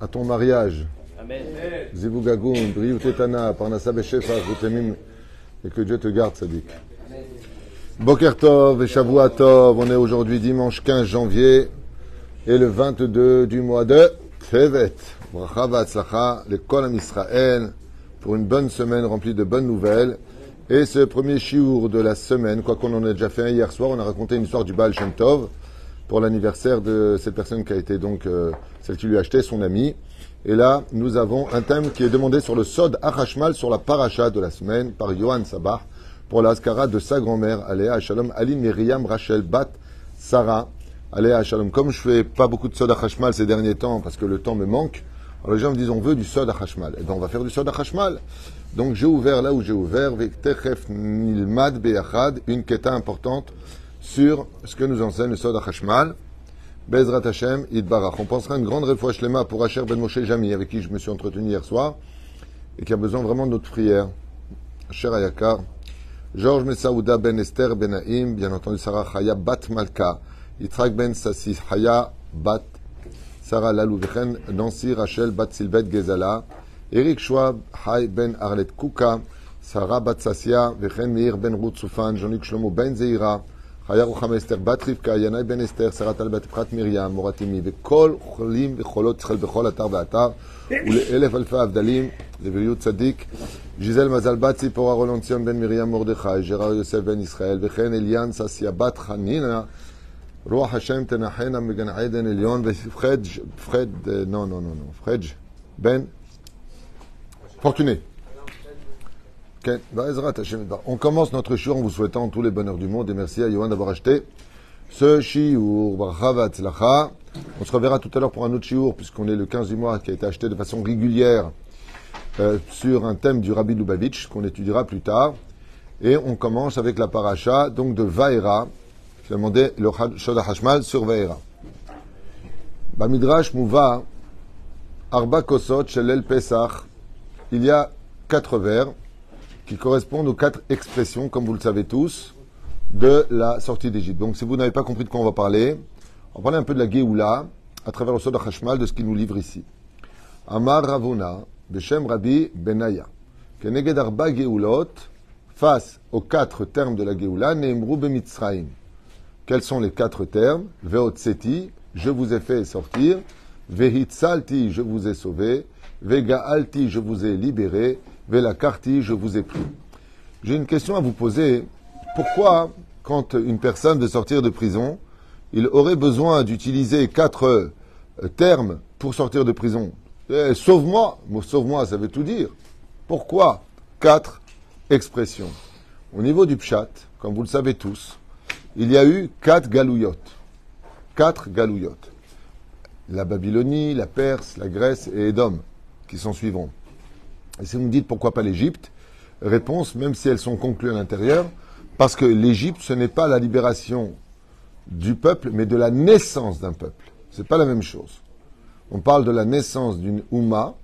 à ton mariage. Amen. Zivugagoun, Brioutetana, Parnassa Beshefa, Routemim, et que Dieu te garde, Sadik. Boker Tov et Shavua Tov, on est aujourd'hui dimanche 15 janvier et le 22 du mois de Tevet. Bracha v'atzlacha, le Kol Am Israël, pour une bonne semaine remplie de bonnes nouvelles. Et ce premier chiour de la semaine, quoi qu'on en ait déjà fait un hier soir, on a raconté une histoire du Baal Shem Tov pour l'anniversaire de cette personne qui a été donc euh, celle qui lui a acheté son ami. Et là, nous avons un thème qui est demandé sur le Sod Arashmal sur la paracha de la semaine par Johan Sabah pour l'Askara de sa grand-mère, Aléa Shalom Ali Myriam Rachel Bat Sarah. Aléa Shalom. Comme je fais pas beaucoup de Sod Arashmal ces derniers temps parce que le temps me manque, alors les gens me disent on veut du Sod Arashmal. Et bien on va faire du Sod Arashmal. Donc j'ai ouvert là où j'ai ouvert, Techef Nilmad Beyachad, une quête importante sur ce que nous enseigne le Sod Hashmal. Bezrat Hashem, Idbarach. On pensera une grande réfoua shlema pour Asher Ben Moshe Jami, avec qui je me suis entretenu hier soir, et qui a besoin vraiment de notre prière. Asher Ayakar. Georges Messaouda Ben Esther Ben Haïm, bien entendu Sarah Chaya Bat Malka, Yitzhak Ben Sassi Chaya Bat Sarah Lalou Vechen, Nancy Rachel Bat Silbet Gezala, Eric Schwab Hay Ben Arlet Kuka, Sarah Bat Sassia, Vechen Meir Ben Ruth Soufan, Jean-Luc Shlomo Ben Zeira, חיה רוחמה אסתר, בת רבקה, ינאי בן אסתר, שרת על בת פחת מרים, מורת אמי, וכל חולים וחולות שכל בכל אתר ואתר, ולאלף אלפי הבדלים, לבריאות צדיק, ז'יזל מזל בת ציפורה רולון ציון בן מרים מרדכי, ג'רר יוסף בן ישראל, וכן אליאן ססיה בת חנינה, רוח השם תנחנה מגן עדן עליון, ופחד, פחד, נו, נו, נו, נו, פחד, בן, פורטוני. On commence notre shiur en vous souhaitant tous les bonheurs du monde et merci à Yohan d'avoir acheté ce shiur. On se reverra tout à l'heure pour un autre shiur puisqu'on est le 15 du mois qui a été acheté de façon régulière euh, sur un thème du Rabbi Lubavitch qu'on étudiera plus tard. Et on commence avec la paracha donc de Vaera a demandé le Shodah Hashmal sur Vaera. Arba Kosot Shelel Pesach. Il y a quatre vers qui correspondent aux quatre expressions, comme vous le savez tous, de la sortie d'Égypte. Donc, si vous n'avez pas compris de quoi on va parler, on va parler un peu de la Géoula, à travers le Soda Hashmal, de ce qu'il nous livre ici. Amar Ravuna, Beshem Rabbi Benaya, Keneged Arba Geoulot, face aux quatre termes de la Géoula, Neemru Bemitzraim. Quels sont les quatre termes? Veotseti, je vous ai fait sortir. Vehitzalti, je vous ai sauvé. Vegaalti, je vous ai libéré. Vela Karti, je vous ai pris. J'ai une question à vous poser. Pourquoi, quand une personne veut sortir de prison, il aurait besoin d'utiliser quatre euh, termes pour sortir de prison? Eh, Sauve-moi Sauve-moi, ça veut tout dire. Pourquoi quatre expressions? Au niveau du pshat, comme vous le savez tous, il y a eu quatre galouillottes. Quatre galouillottes. La Babylonie, la Perse, la Grèce et Édom, qui sont suivront. Et si vous me dites pourquoi pas l'Égypte, réponse, même si elles sont conclues à l'intérieur, parce que l'Égypte, ce n'est pas la libération du peuple, mais de la naissance d'un peuple. Ce n'est pas la même chose. On parle de la naissance d'une Ouma,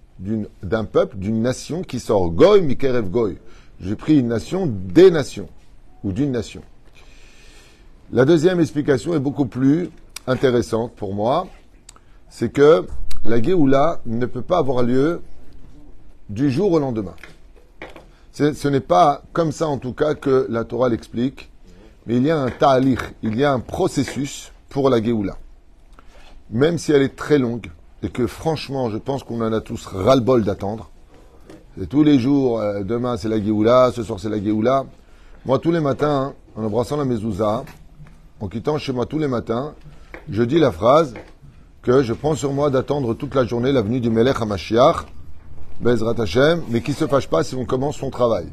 d'un peuple, d'une nation qui sort Goy, Mikerev Goy. J'ai pris une nation des nations, ou d'une nation. La deuxième explication est beaucoup plus intéressante pour moi, c'est que la Géoula ne peut pas avoir lieu du jour au lendemain. Ce n'est pas comme ça en tout cas que la Torah l'explique, mais il y a un ta'alich, il y a un processus pour la Géoula. Même si elle est très longue, et que franchement, je pense qu'on en a tous ras-le-bol d'attendre. Tous les jours, euh, demain c'est la Géoula, ce soir c'est la Géoula. Moi, tous les matins, en embrassant la mezouza, en quittant chez moi tous les matins, je dis la phrase que je prends sur moi d'attendre toute la journée la venue du Melech HaMashiach, Bezrat Hashem, mais qui ne se fâche pas si on commence son travail.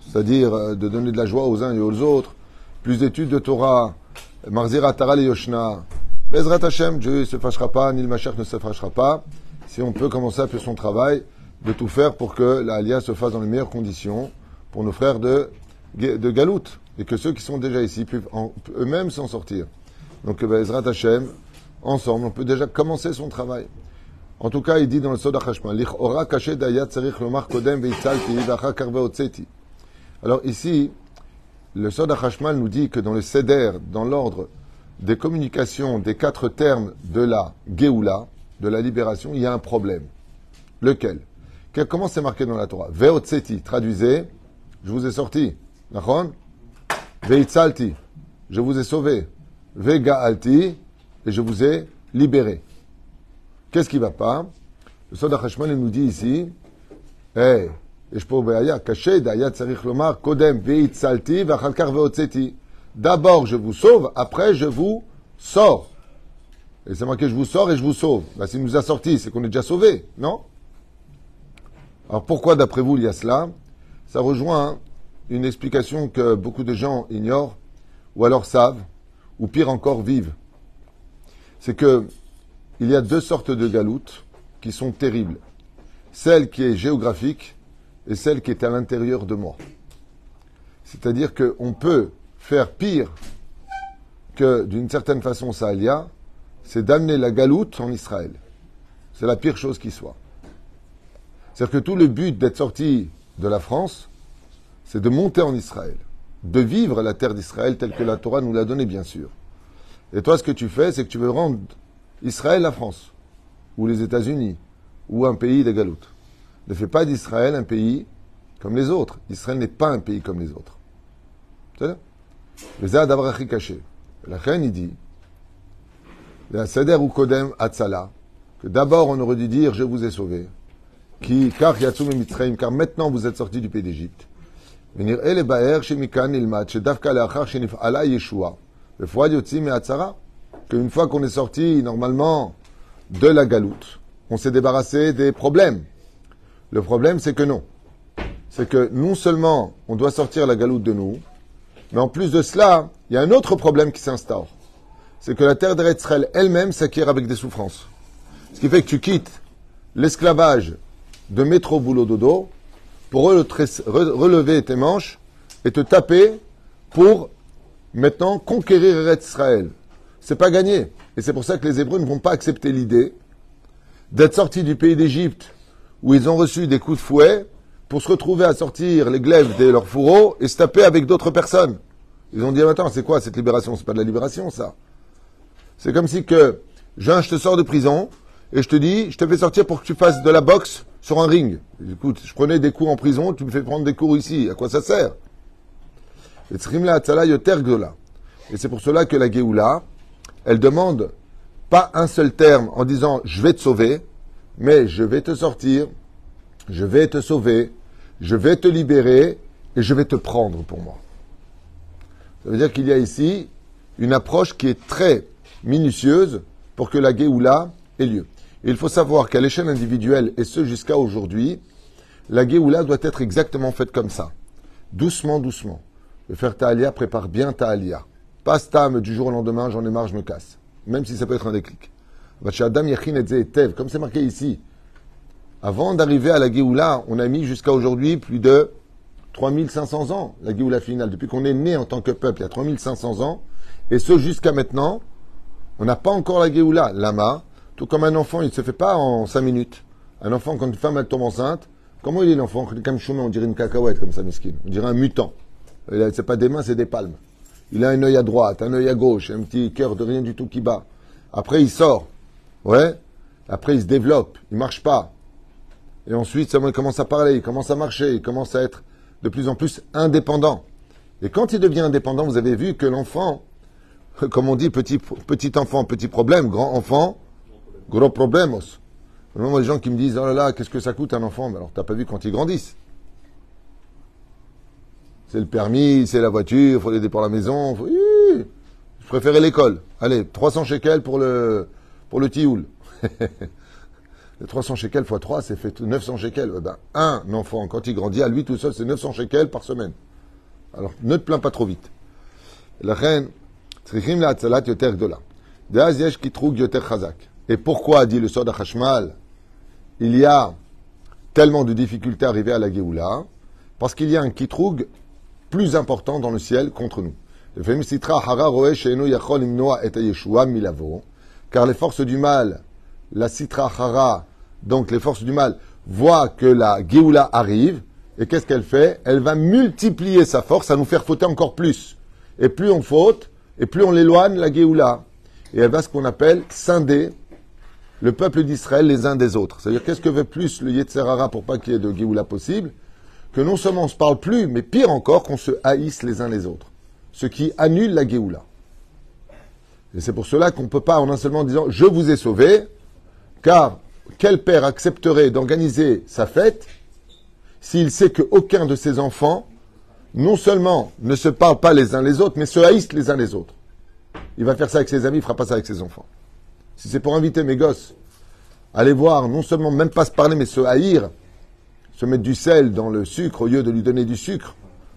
C'est-à-dire euh, de donner de la joie aux uns et aux autres, plus d'études de Torah, Marzira Taral et Yoshna. Bezrat Hashem, Dieu ne se fâchera pas, ni le ne se fâchera pas, si on peut commencer à faire son travail, de tout faire pour que l'Alia se fasse dans les meilleures conditions pour nos frères de, de et que ceux qui sont déjà ici puissent eux-mêmes s'en sortir. Donc Bezrat Hashem, ensemble, on peut déjà commencer son travail. En tout cas, il dit dans le Soda Hashmal, Alors ici, le Soda Hashmal nous dit que dans le Seder, dans l'ordre des communications des quatre termes de la Géoula, de la libération, il y a un problème. Lequel? Comment c'est marqué dans la Torah? Veotseti, traduisez, je vous ai sorti. Nachon Veitzalti, je vous ai sauvé. Vegaalti, et je vous ai libéré. Qu'est-ce qui va pas? Le Soda Hashman nous dit ici, hey, D'abord, je vous sauve, après, je vous sors. Et c'est marqué, je vous sors et je vous sauve. Bah, S'il nous a sorti, c'est qu'on est déjà sauvé, non? Alors pourquoi, d'après vous, il y a cela? Ça rejoint une explication que beaucoup de gens ignorent, ou alors savent, ou pire encore, vivent. C'est que il y a deux sortes de galoutes qui sont terribles. Celle qui est géographique et celle qui est à l'intérieur de moi. C'est-à-dire qu'on peut faire pire que d'une certaine façon ça a, c'est d'amener la galoute en Israël. C'est la pire chose qui soit. C'est-à-dire que tout le but d'être sorti de la France, c'est de monter en Israël, de vivre la terre d'Israël telle que la Torah nous l'a donnée, bien sûr. Et toi, ce que tu fais, c'est que tu veux rendre Israël la France, ou les États-Unis, ou un pays des galoutes. Ne fais pas d'Israël un pays comme les autres. Israël n'est pas un pays comme les autres. C'est Le caché. La reine, il dit, la Seder ou Kodem Atzala, que d'abord on aurait dû dire je vous ai sauvé, qui, car car maintenant vous êtes sortis du pays d'Égypte. Venir ele baer shemikan ilmat, shedavka leachar shenif ala yeshua, le qu'une fois qu'on est sorti normalement de la galoute, on s'est débarrassé des problèmes. Le problème, c'est que non. C'est que non seulement on doit sortir la galoute de nous, mais en plus de cela, il y a un autre problème qui s'instaure. C'est que la terre d'Eretzrel elle-même s'acquiert avec des souffrances. Ce qui fait que tu quittes l'esclavage de métro boulot dodo pour relever tes manches et te taper pour maintenant conquérir Eretzrel. C'est pas gagné. Et c'est pour ça que les Hébreux ne vont pas accepter l'idée d'être sortis du pays d'Égypte où ils ont reçu des coups de fouet pour se retrouver à sortir les glaives de leurs fourreaux et se taper avec d'autres personnes. Ils ont dit, attends, c'est quoi cette libération? C'est pas de la libération, ça. C'est comme si que, je te sors de prison et je te dis, je te fais sortir pour que tu fasses de la boxe sur un ring. Écoute, je prenais des cours en prison, tu me fais prendre des cours ici. À quoi ça sert? Et c'est pour cela que la Géoula, elle demande pas un seul terme en disant je vais te sauver, mais je vais te sortir, je vais te sauver, je vais te libérer et je vais te prendre pour moi. Ça veut dire qu'il y a ici une approche qui est très minutieuse pour que la Géoula ait lieu. il faut savoir qu'à l'échelle individuelle, et ce jusqu'à aujourd'hui, la Géoula doit être exactement faite comme ça. Doucement, doucement. Le faire Ta'alia prépare bien Ta'alia. Pas stam du jour au lendemain, j'en ai marre, je me casse. Même si ça peut être un déclic. Comme c'est marqué ici, avant d'arriver à la Géoula, on a mis jusqu'à aujourd'hui plus de 3500 ans, la Géoula finale. Depuis qu'on est né en tant que peuple, il y a 3500 ans. Et ce jusqu'à maintenant, on n'a pas encore la Géoula. Lama, tout comme un enfant, il ne se fait pas en 5 minutes. Un enfant, quand une femme tombe enceinte, comment il est l'enfant? Comme on dirait une cacahuète, comme ça, miskin. On dirait un mutant. C'est pas des mains, c'est des palmes. Il a un œil à droite, un œil à gauche, un petit cœur de rien du tout qui bat. Après, il sort. Ouais. Après, il se développe. Il marche pas. Et ensuite, il commence à parler, il commence à marcher, il commence à être de plus en plus indépendant. Et quand il devient indépendant, vous avez vu que l'enfant, comme on dit, petit, petit enfant, petit problème, grand enfant, gros problème. Moi, les gens qui me disent, oh là là, qu'est-ce que ça coûte un enfant? Alors, t'as pas vu quand ils grandissent. C'est le permis, c'est la voiture, il faut l'aider pour la maison. Je préférais l'école. Allez, 300 shekels pour le, pour le tioul. 300 shekels x 3, c'est fait 900 shekels. Eh ben, un enfant, quand il grandit, à lui tout seul, c'est 900 shekels par semaine. Alors, ne te plains pas trop vite. La reine, Et pourquoi, dit le Soda Hashmal, il y a tellement de difficultés à arriver à la Géoula? Parce qu'il y a un kitroug plus important dans le ciel contre nous. Car les forces du mal, la Sitra Hara, donc les forces du mal, voient que la Géoula arrive, et qu'est-ce qu'elle fait? Elle va multiplier sa force à nous faire fauter encore plus. Et plus on faute, et plus on l'éloigne, la Géoula. Et elle va ce qu'on appelle scinder le peuple d'Israël les uns des autres. C'est-à-dire, qu'est-ce que veut plus le Yetzerara pour pas qu'il y ait de Géoula possible? Que non seulement on se parle plus, mais pire encore, qu'on se haïsse les uns les autres. Ce qui annule la Géoula. Et c'est pour cela qu'on ne peut pas, en un seul moment, disant Je vous ai sauvé, car quel père accepterait d'organiser sa fête s'il sait qu'aucun de ses enfants, non seulement ne se parle pas les uns les autres, mais se haïssent les uns les autres Il va faire ça avec ses amis, il ne fera pas ça avec ses enfants. Si c'est pour inviter mes gosses à aller voir, non seulement même pas se parler, mais se haïr, se mettre du sel dans le sucre au lieu de lui donner du sucre,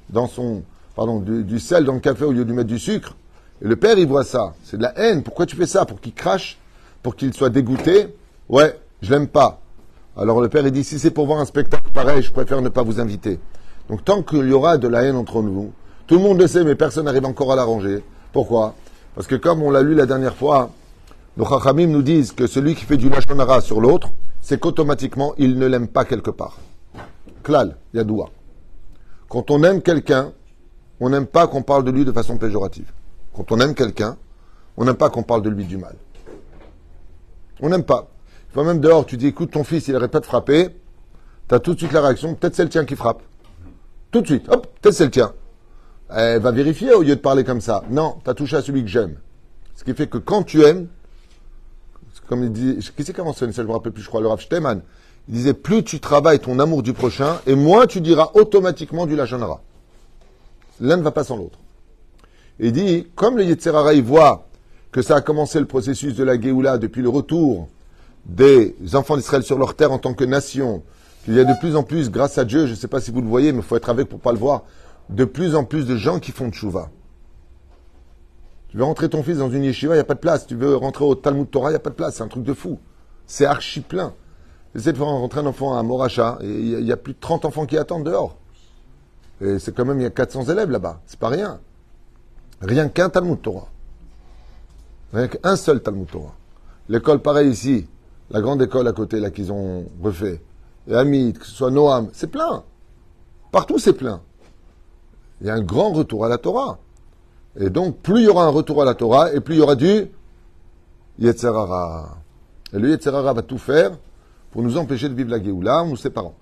dans son, pardon, du, sel dans le café au lieu de lui mettre du sucre. Et le père, il voit ça. C'est de la haine. Pourquoi tu fais ça? Pour qu'il crache? Pour qu'il soit dégoûté? Ouais, je l'aime pas. Alors le père, il dit, si c'est pour voir un spectacle pareil, je préfère ne pas vous inviter. Donc tant qu'il y aura de la haine entre nous, tout le monde le sait, mais personne n'arrive encore à l'arranger. Pourquoi? Parce que comme on l'a lu la dernière fois, nos chachamim nous disent que celui qui fait du lachonara sur l'autre, c'est qu'automatiquement, il ne l'aime pas quelque part. Klal, yadoua. Quand on aime quelqu'un, on n'aime pas qu'on parle de lui de façon péjorative. Quand on aime quelqu'un, on n'aime pas qu'on parle de lui du mal. On n'aime pas. Faut même dehors, tu dis, écoute, ton fils, il n'arrête pas de frapper. Tu as tout de suite la réaction, peut-être c'est le tien qui frappe. Tout de suite, hop, peut-être c'est le tien. Elle va vérifier au lieu de parler comme ça. Non, tu as touché à celui que j'aime. Ce qui fait que quand tu aimes, comme il dit, qui c'est qui a mentionné ça, je me rappelle plus, je crois, le Rav. Il disait, plus tu travailles ton amour du prochain, et moins tu diras automatiquement du lachonara. L'un ne va pas sans l'autre. Il dit, comme le Yetzerara, voit que ça a commencé le processus de la Géoula depuis le retour des enfants d'Israël sur leur terre en tant que nation, qu'il y a de plus en plus, grâce à Dieu, je ne sais pas si vous le voyez, mais il faut être avec pour pas le voir, de plus en plus de gens qui font tchouva. Tu veux rentrer ton fils dans une yeshiva, il n'y a pas de place. Tu veux rentrer au Talmud Torah, il n'y a pas de place. C'est un truc de fou. C'est archi plein. J'essaie de faire rentrer un enfant à Moracha, et il y, a plus de 30 enfants qui attendent dehors. Et c'est quand même, il y a 400 élèves là-bas. C'est pas rien. Rien qu'un Talmud Torah. Rien qu'un seul Talmud Torah. L'école, pareil ici. La grande école à côté, là, qu'ils ont refait. Et Hamid, que ce soit Noam, c'est plein. Partout, c'est plein. Il y a un grand retour à la Torah. Et donc, plus il y aura un retour à la Torah, et plus il y aura du Yetzerara. Et le Yetzerara va tout faire pour nous empêcher de vivre la Géoula nous séparant.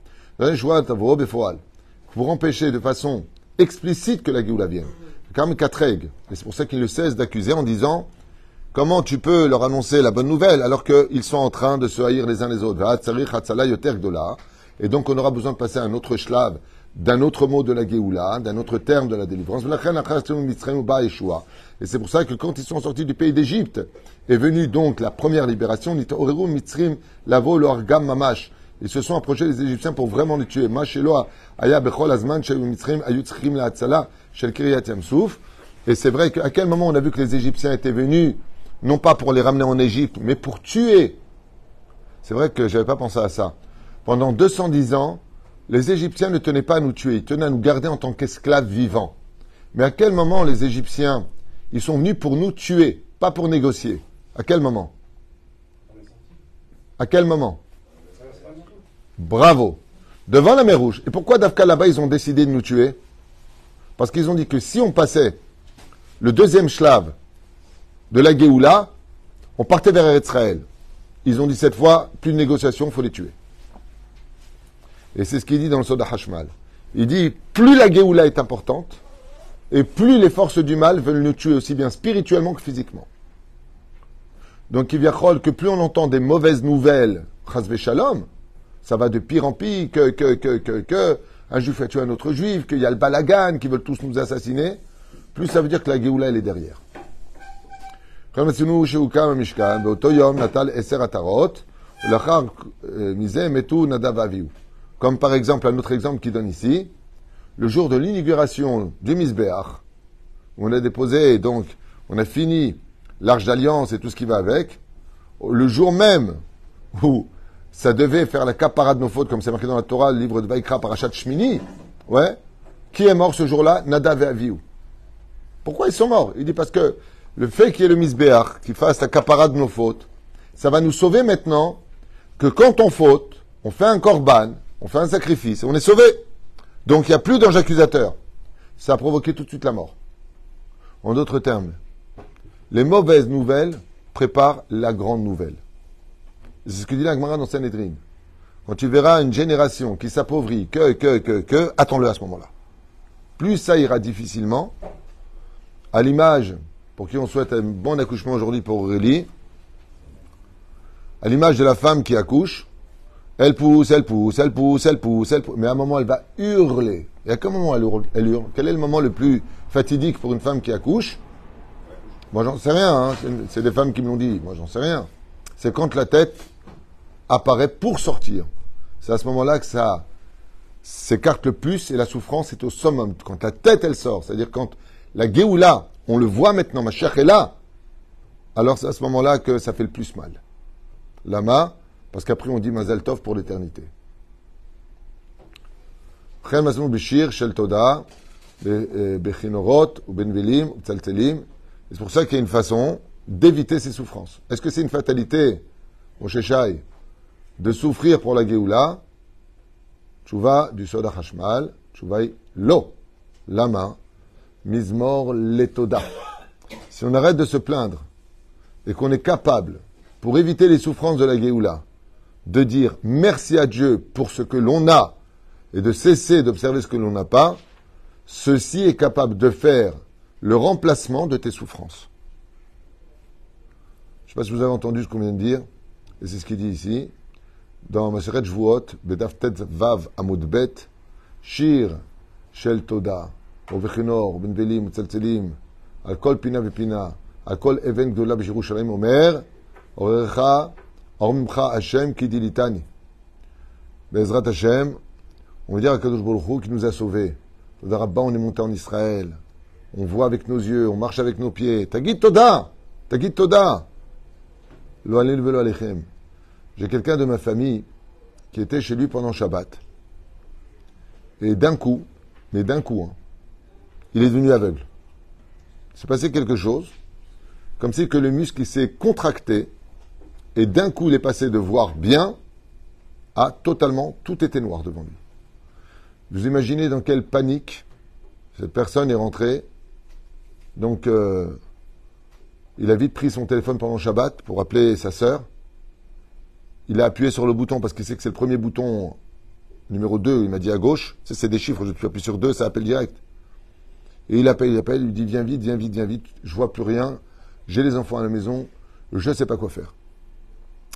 Pour empêcher de façon explicite que la Géoula vienne. Comme Katreg. Et c'est pour ça qu'il ne cesse d'accuser en disant Comment tu peux leur annoncer la bonne nouvelle alors qu'ils sont en train de se haïr les uns les autres? Et donc on aura besoin de passer à un autre shlav d'un autre mot de la Géoula, d'un autre terme de la délivrance. Et c'est pour ça que quand ils sont sortis du pays d'Égypte, est venue donc la première libération, ils se sont approchés des Égyptiens pour vraiment les tuer. Et c'est vrai qu'à quel moment on a vu que les Égyptiens étaient venus, non pas pour les ramener en Égypte, mais pour tuer? C'est vrai que je n'avais pas pensé à ça. Pendant 210 ans, les Égyptiens ne tenaient pas à nous tuer, ils tenaient à nous garder en tant qu'esclaves vivants. Mais à quel moment les Égyptiens, ils sont venus pour nous tuer, pas pour négocier? À quel moment? À quel moment? Bravo. Devant la mer Rouge. Et pourquoi Dafka là-bas, ils ont décidé de nous tuer? Parce qu'ils ont dit que si on passait le deuxième shlave de la Géoula, on partait vers Israël. Ils ont dit cette fois, plus de négociation, il faut les tuer. Et c'est ce qu'il dit dans le Soda Hashmal. Il dit, plus la Géoula est importante, et plus les forces du mal veulent nous tuer aussi bien spirituellement que physiquement. Donc il vient que plus on entend des mauvaises nouvelles, ça va de pire en pire, que un juif a tué un autre juif, qu'il y a le balagan, qui veulent tous nous assassiner, plus ça veut dire que la Géoula, elle est derrière. Comme par exemple, un autre exemple qui donne ici, le jour de l'inauguration du Misbéach, où on a déposé, donc, on a fini l'Arche d'Alliance et tout ce qui va avec, le jour même où ça devait faire la capara de nos fautes, comme c'est marqué dans la Torah, le livre de Vaikra, Parashat Shmini, ouais, qui est mort ce jour-là Nadav et. Pourquoi ils sont morts? Il dit parce que le fait qu'il y ait le Misbéach, qui fasse la capara de nos fautes, ça va nous sauver maintenant que quand on faute, on fait un korban, on fait un sacrifice on est sauvé. Donc il n'y a plus d'ange accusateur. Ça a provoqué tout de suite la mort. En d'autres termes, les mauvaises nouvelles préparent la grande nouvelle. C'est ce que dit la Gemara dans Sanhedrin. Quand tu verras une génération qui s'appauvrit, que, que, que, que, attends-le à ce moment-là. Plus ça ira difficilement, à l'image, pour qui on souhaite un bon accouchement aujourd'hui pour Aurélie, à l'image de la femme qui accouche, elle pousse, elle pousse, elle pousse, elle pousse, elle pousse, mais à un moment elle va hurler. Et à quel moment elle hurle, Quel est le moment le plus fatidique pour une femme qui accouche? Moi j'en sais rien, hein. c'est des femmes qui me l'ont dit, moi j'en sais rien. C'est quand la tête apparaît pour sortir. C'est à ce moment-là que ça s'écarte le plus et la souffrance est au summum. Quand la tête, elle sort, c'est-à-dire quand la Géoula, on le voit maintenant, ma chère est là, alors c'est à ce moment-là que ça fait le plus mal. Lama, parce qu'après on dit Mazal Tov pour l'éternité. C'est pour ça qu'il y a une façon d'éviter ces souffrances. Est-ce que c'est une fatalité, mon Shai, de souffrir pour la Géoula? Tchouva du Soda Hashmal, Tchouva lo, lama, mizmor letoda. Si on arrête de se plaindre et qu'on est capable, pour éviter les souffrances de la Géoula, de dire merci à Dieu pour ce que l'on a et de cesser d'observer ce que l'on n'a pas, ceci est capable de faire le remplacement de tes souffrances. Je ne sais pas si vous avez entendu ce qu'on vient de dire, et c'est ce qu'il dit ici. Dans Maseret Jvuot, Bedaftet Vav Amudbet, Shir Shel Toda, Ovechinor, Benvelim, Tzeltzelim, Alkol Pina Vepina, Alkol Even Gdola Yerushalayim Omer, Orecha Ormcha Hashem qui dit Bezrat Hashem, on veut dire à Kadosh Baruch qui nous a sauvés. Rabba, on est monté en Israël. On voit avec nos yeux, on marche avec nos pieds. Tagit Toda Tagit Toda Lo velo alechem. J'ai quelqu'un de ma famille qui était chez lui pendant Shabbat. Et d'un coup, mais d'un coup, hein, il est devenu aveugle. Il s'est passé quelque chose, comme si que le muscle s'est contracté et d'un coup il est passé de voir bien à totalement, tout était noir devant lui. Vous imaginez dans quelle panique cette personne est rentrée. Donc, euh, il a vite pris son téléphone pendant Shabbat pour appeler sa sœur il a appuyé sur le bouton parce qu'il sait que c'est le premier bouton numéro 2, il m'a dit à gauche, c'est des chiffres, je appuie sur 2, ça appelle direct. Et il appelle, il appelle, il lui dit viens vite, viens vite, viens vite, je vois plus rien, j'ai les enfants à la maison, je ne sais pas quoi faire.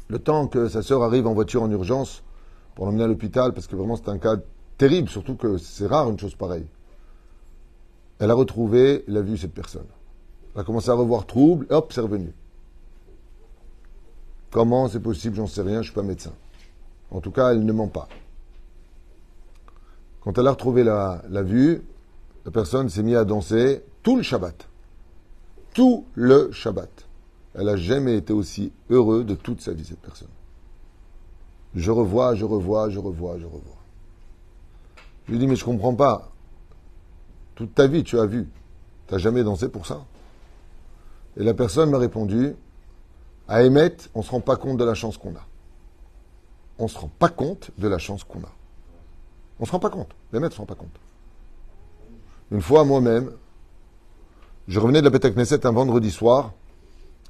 Le temps que sa sœur arrive en voiture en urgence pour l'emmener à l'hôpital, parce que vraiment c'est un cas terrible, surtout que c'est rare une chose pareille. Elle a retrouvé, elle a vu cette personne. Elle a commencé à revoir trouble, et hop, c'est revenu. Comment c'est possible J'en sais rien, je ne suis pas médecin. En tout cas, elle ne ment pas. Quand elle a retrouvé la, vue, la personne s'est mise à danser tout le Shabbat. Tout le Shabbat. Elle n'a jamais été aussi heureuse de toute sa vie, cette personne. Je revois, je revois, je revois, je revois. Je lui dis, mais je ne comprends pas. Toute ta vie, tu as vu. Tu n'as jamais dansé pour ça. Et la personne m'a répondu, à émettre, on ne se rend pas compte de la chance qu'on a. On ne se rend pas compte de la chance qu'on a. On ne se rend pas compte. Maîtres ne se rendent pas compte. Une fois, moi-même, je revenais de la Bête un vendredi soir,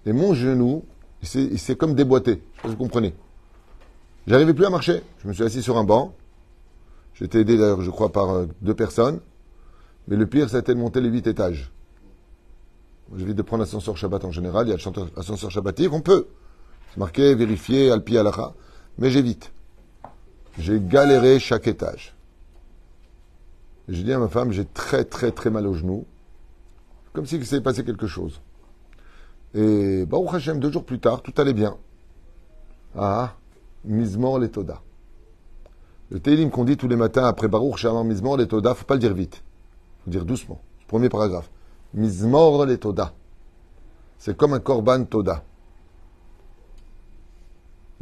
et mon genou, il s'est comme déboîté. Je sais pas si vous comprenez? J'arrivais plus à marcher. Je me suis assis sur un banc. J'étais aidé d'ailleurs, je crois, par euh, deux personnes. Mais le pire, c'était de monter les huit étages. J'évite de prendre l'ascenseur Shabbat en général. Il y a l'ascenseur Shabbatique, on peut. C'est marqué, vérifier, alpi alacha. Mais j'évite. J'ai galéré chaque étage. J'ai dit à ma femme, j'ai très très très mal au genou. Comme s'il s'est passé quelque chose. Et Baruch Hashem, deux jours plus tard, tout allait bien. Ah, Mizmor Letoda. Le Télim qu'on dit tous les matins après Baruch Shalom Mizmor Letoda, faut pas le dire vite. faut dire doucement. Premier paragraphe. Mizmor le Toda. C'est comme un korban Toda.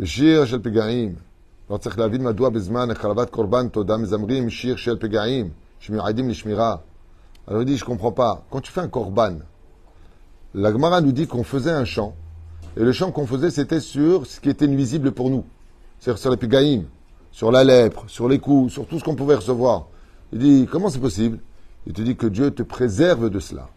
shir shel pegaim. לא צריך להבין מדוע בזמן הקרבת קורבן תודה מזמרים שיר של פגעים שמיועדים לשמירה. Alors il dit, je comprends pas. Quand tu fais un korban, la Gemara nous dit qu'on faisait un chant. Et le chant qu'on faisait, c'était sur ce qui était nuisible pour nous. C'est-à-dire sur les pégaïm, sur la lèpre, sur les coups, sur tout ce qu'on pouvait recevoir. Il dit, comment c'est possible? Il te dit que Dieu te préserve de cela.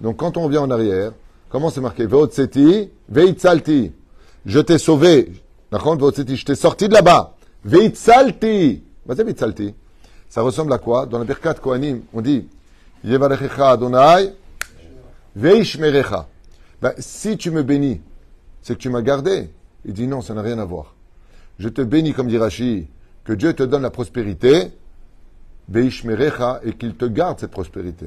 Donc quand on revient en arrière, comment c'est marqué? Veitzalti. Je t'ai sauvé. Je t'ai sorti de là-bas. Veitzalti. Veitzalti. Ça ressemble à quoi? Dans la Birkat Kohanim, on dit Yevarechecha Adonai, Veishmerecha. Ben, si tu me bénis, c'est que tu m'as gardé. Il dit non, ça n'a rien à voir. Je te bénis, comme dit Rashi, que Dieu te donne la prospérité, Veishmerecha, et qu'il te garde cette prospérité.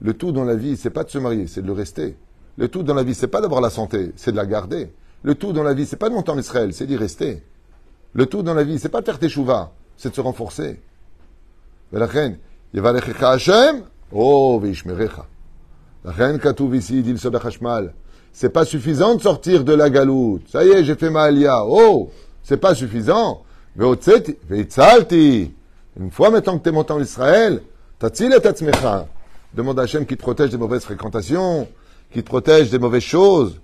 Le tout dans la vie, c'est pas de se marier, c'est de le rester. Le tout dans la vie, c'est pas d'avoir la santé, c'est de la garder. Le tout dans la vie, c'est pas de monter en Israël, c'est d'y rester. Le tout dans la vie, c'est pas de faire tes c'est de se renforcer. Veishmerecha. La reine Katouv ici, dit le. C'est pas suffisant de sortir de la galoute. Ça y est, j'ai fait ma alia. Oh, c'est pas suffisant. Une fois maintenant que tu es monté en Israël, tatzil et tatzmecha. Demande à Hachem qui te protège des mauvaises fréquentations, qui te protège des mauvaises choses.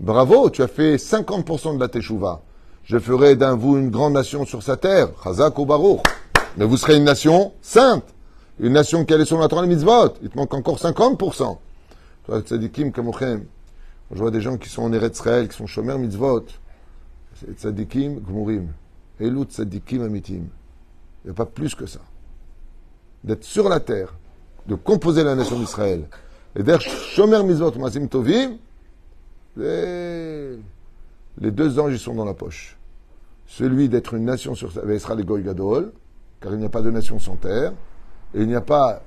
Bravo, tu as fait 50% de la teshuva. Je ferai d'un vous une grande nation sur sa terre. Chazak Baruch. Mais vous serez une nation sainte. Une nation qui allait sur la Torah mitzvot. Il te manque encore 50%. Toi, tzadikim kamochem. Je vois des gens qui sont en Eretz qui sont chômeurs mitzvot. Tzadikim gmurim. Elu tzadikim amitim. Il n'y a pas plus que ça. D'être sur la terre, de composer la nation d'Israël, et d'être shomer mitzvot, masim tovim, les... deux anges, ils sont dans la poche. Celui d'être une nation sur Goy Gadol, car il n'y a pas de nation sans terre, et il n'y a pas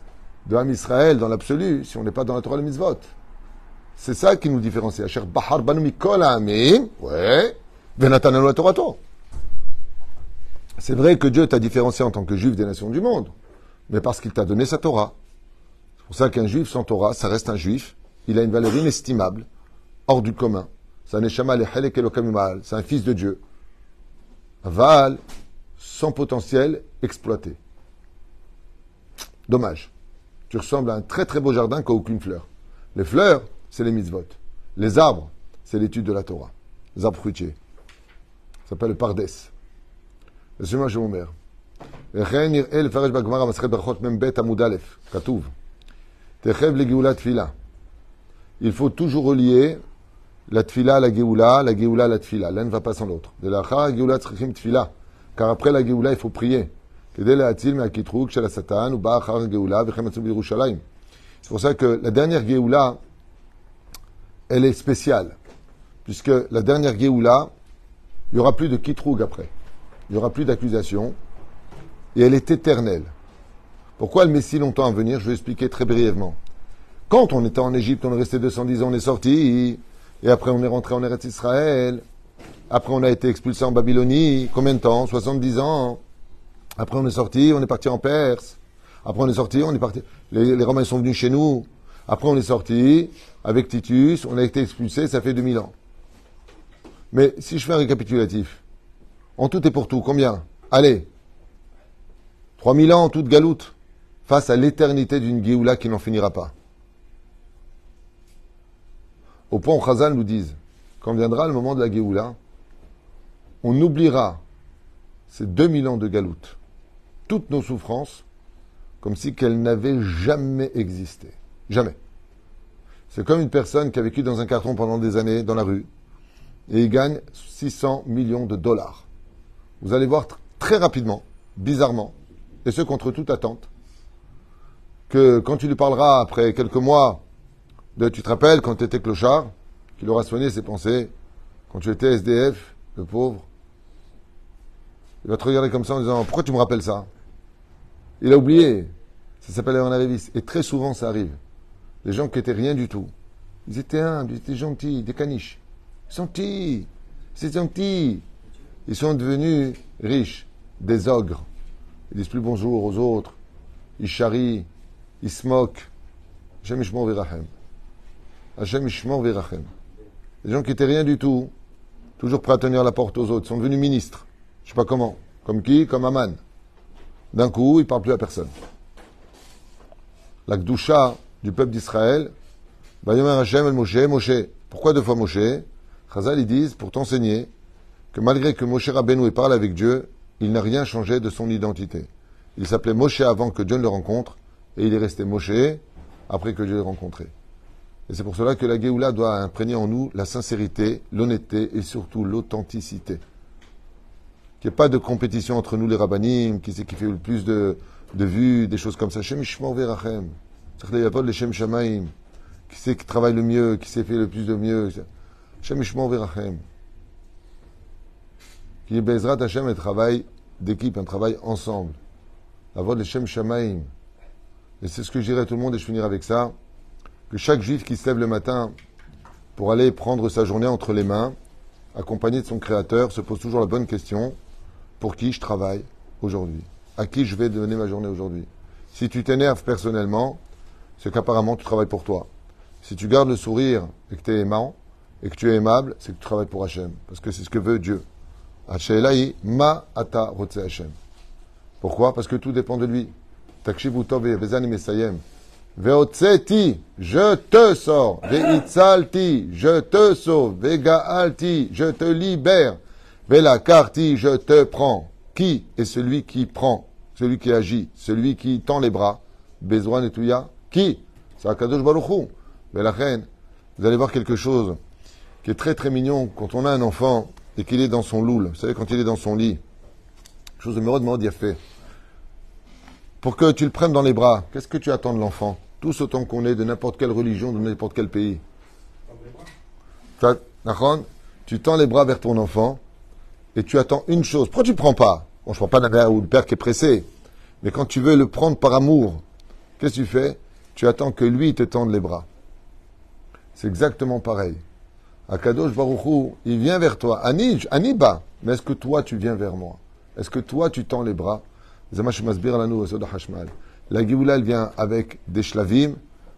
de Ham Israël dans l'absolu si on n'est pas dans la Torah de Mitzvot. C'est ça qui nous différencie. Bahar ouais, C'est vrai que Dieu t'a différencié en tant que juif des nations du monde, mais parce qu'il t'a donné sa Torah. C'est pour ça qu'un juif sans Torah, ça reste un juif. Il a une valeur inestimable, hors du commun. C'est un fils de Dieu. Aval, sans potentiel, exploité. Dommage. Tu ressembles à un très très beau jardin qui n'a aucune fleur. Les fleurs, c'est les mitzvot. Les arbres, c'est l'étude de la Torah. Les arbres fruitiers. Ça s'appelle le pardes. Laissez-moi chez mon mère. Il faut toujours relier la tfila la geoula, la geoula la tfila. L'un ne va pas sans l'autre. De la tfila. Car après la geoula, il faut prier. C'est pour ça que la dernière geoula, elle est spéciale. Puisque la dernière geoula, il n'y aura plus de Kitroug après. Il n'y aura plus d'accusation. Et elle est éternelle. Pourquoi elle met si longtemps à venir? Je vais expliquer très brièvement. Quand on était en Égypte, on est resté 210 ans, on est sorti. Et après, on est rentré en Eretz Israël. Après, on a été expulsé en Babylonie. Combien de temps? 70 ans. Après, on est sorti, on est parti en Perse. Après, on est sorti, on est parti. Les, Romains sont venus chez nous. Après, on est sorti avec Titus. On a été expulsé, ça fait 2000 ans. Mais si je fais un récapitulatif, en tout et pour tout, combien? Allez, 3000 ans en toute galoute, face à l'éternité d'une Géoula qui n'en finira pas. Au point où Chazal nous dise, quand viendra le moment de la Géoula, on oubliera ces 2000 ans de galoute, toutes nos souffrances, comme si qu'elles n'avaient jamais existé. Jamais. C'est comme une personne qui a vécu dans un carton pendant des années dans la rue et il gagne 600 millions de dollars. Vous allez voir très rapidement, bizarrement, et ce contre toute attente, que quand tu lui parleras après quelques mois tu te rappelles quand tu étais clochard, qu'il aura soigné ses pensées, quand tu étais SDF, le pauvre, il va te regarder comme ça en disant Pourquoi tu me rappelles ça? Il a oublié. Ça s'appelle un arriviste. Et très souvent, ça arrive. Les gens qui étaient rien du tout. Ils étaient humbles, ils étaient gentils, des caniches. Gentils. C'est gentil. Ils sont devenus riches, des ogres. Ils disent plus bonjour aux autres. Ils charrient. Ils se moquent. Hashem Ishmor Virachem. Hashem Ishmor Virachem. Les gens qui étaient rien du tout, toujours prêts à tenir la porte aux autres, sont devenus ministres. Je sais pas comment. Comme qui? Comme Aman. D'un coup, il ne parle plus à personne. La Gdusha du peuple d'Israël, Moshe, Pourquoi deux fois Moshe? Chazal, ils disent, pour t'enseigner, que malgré que Moshe Rabbeinu parle avec Dieu, il n'a rien changé de son identité. Il s'appelait Moshe avant que Dieu ne le rencontre, et il est resté Moshe après que Dieu l'ait rencontré. Et c'est pour cela que la Géoula doit imprégner en nous la sincérité, l'honnêteté et surtout l'authenticité. Qu'il n'y ait pas de compétition entre nous les rabbinim, qui c'est qui fait le plus de, de vues, des choses comme ça. Shem Verachem. Shem Shamaim. Qui c'est qui travaille le mieux, qui s'est fait le plus de mieux. Shem Verachem. Qui Bezrat Hashem un travail d'équipe, un travail ensemble. La voix de Shem Shamaim. Et c'est ce que je dirais à tout le monde et je finirai avec ça que chaque juif qui se lève le matin pour aller prendre sa journée entre les mains, accompagné de son créateur, se pose toujours la bonne question pour qui je travaille aujourd'hui? À qui je vais donner ma journée aujourd'hui? Si tu t'énerves personnellement, c'est qu'apparemment tu travailles pour toi. Si tu gardes le sourire et que tu es aimant et que tu es aimable, c'est que tu travailles pour Hachem. Parce que c'est ce que veut Dieu. ma ata Hachem. Pourquoi? Parce que tout dépend de lui. Veotseti, je te sors. Veitzalti, je te sauve. Vegaalti, je te libère. Velakarti, je te prends. Qui est celui qui prend, celui qui agit, celui qui tend les bras Bezouan et Touya Qui? C'est Akadosh Baruchou. reine, vous allez voir quelque chose qui est très très mignon quand on a un enfant et qu'il est dans son loul. Vous savez, quand il est dans son lit. Chose de me a fait. Pour que tu le prennes dans les bras, qu'est-ce que tu attends de l'enfant? Tous autant qu'on est, de n'importe quelle religion, de n'importe quel pays. Tu tends les bras vers ton enfant et tu attends une chose. Pourquoi tu ne prends pas? Bon, je ne prends pas d'un ou le père qui est pressé. Mais quand tu veux le prendre par amour, qu'est-ce que tu fais? Tu attends que lui te tende les bras. C'est exactement pareil. Akadosh Baruchou, il vient vers toi. Ani, Aniba. Mais est-ce que toi, tu viens vers moi? Est-ce que toi, tu tends les bras? La Géoula, elle vient avec des shlavim,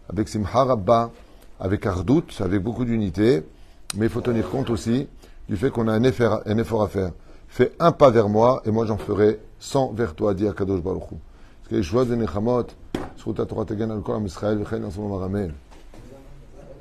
avec simha rabba, avec ardout, avec beaucoup d'unité. Mais il faut tenir compte aussi du fait qu'on a un effort, à faire. Fais un pas vers moi et moi j'en ferai 100 vers toi, dit Akadosh Baruch Hu. Que de.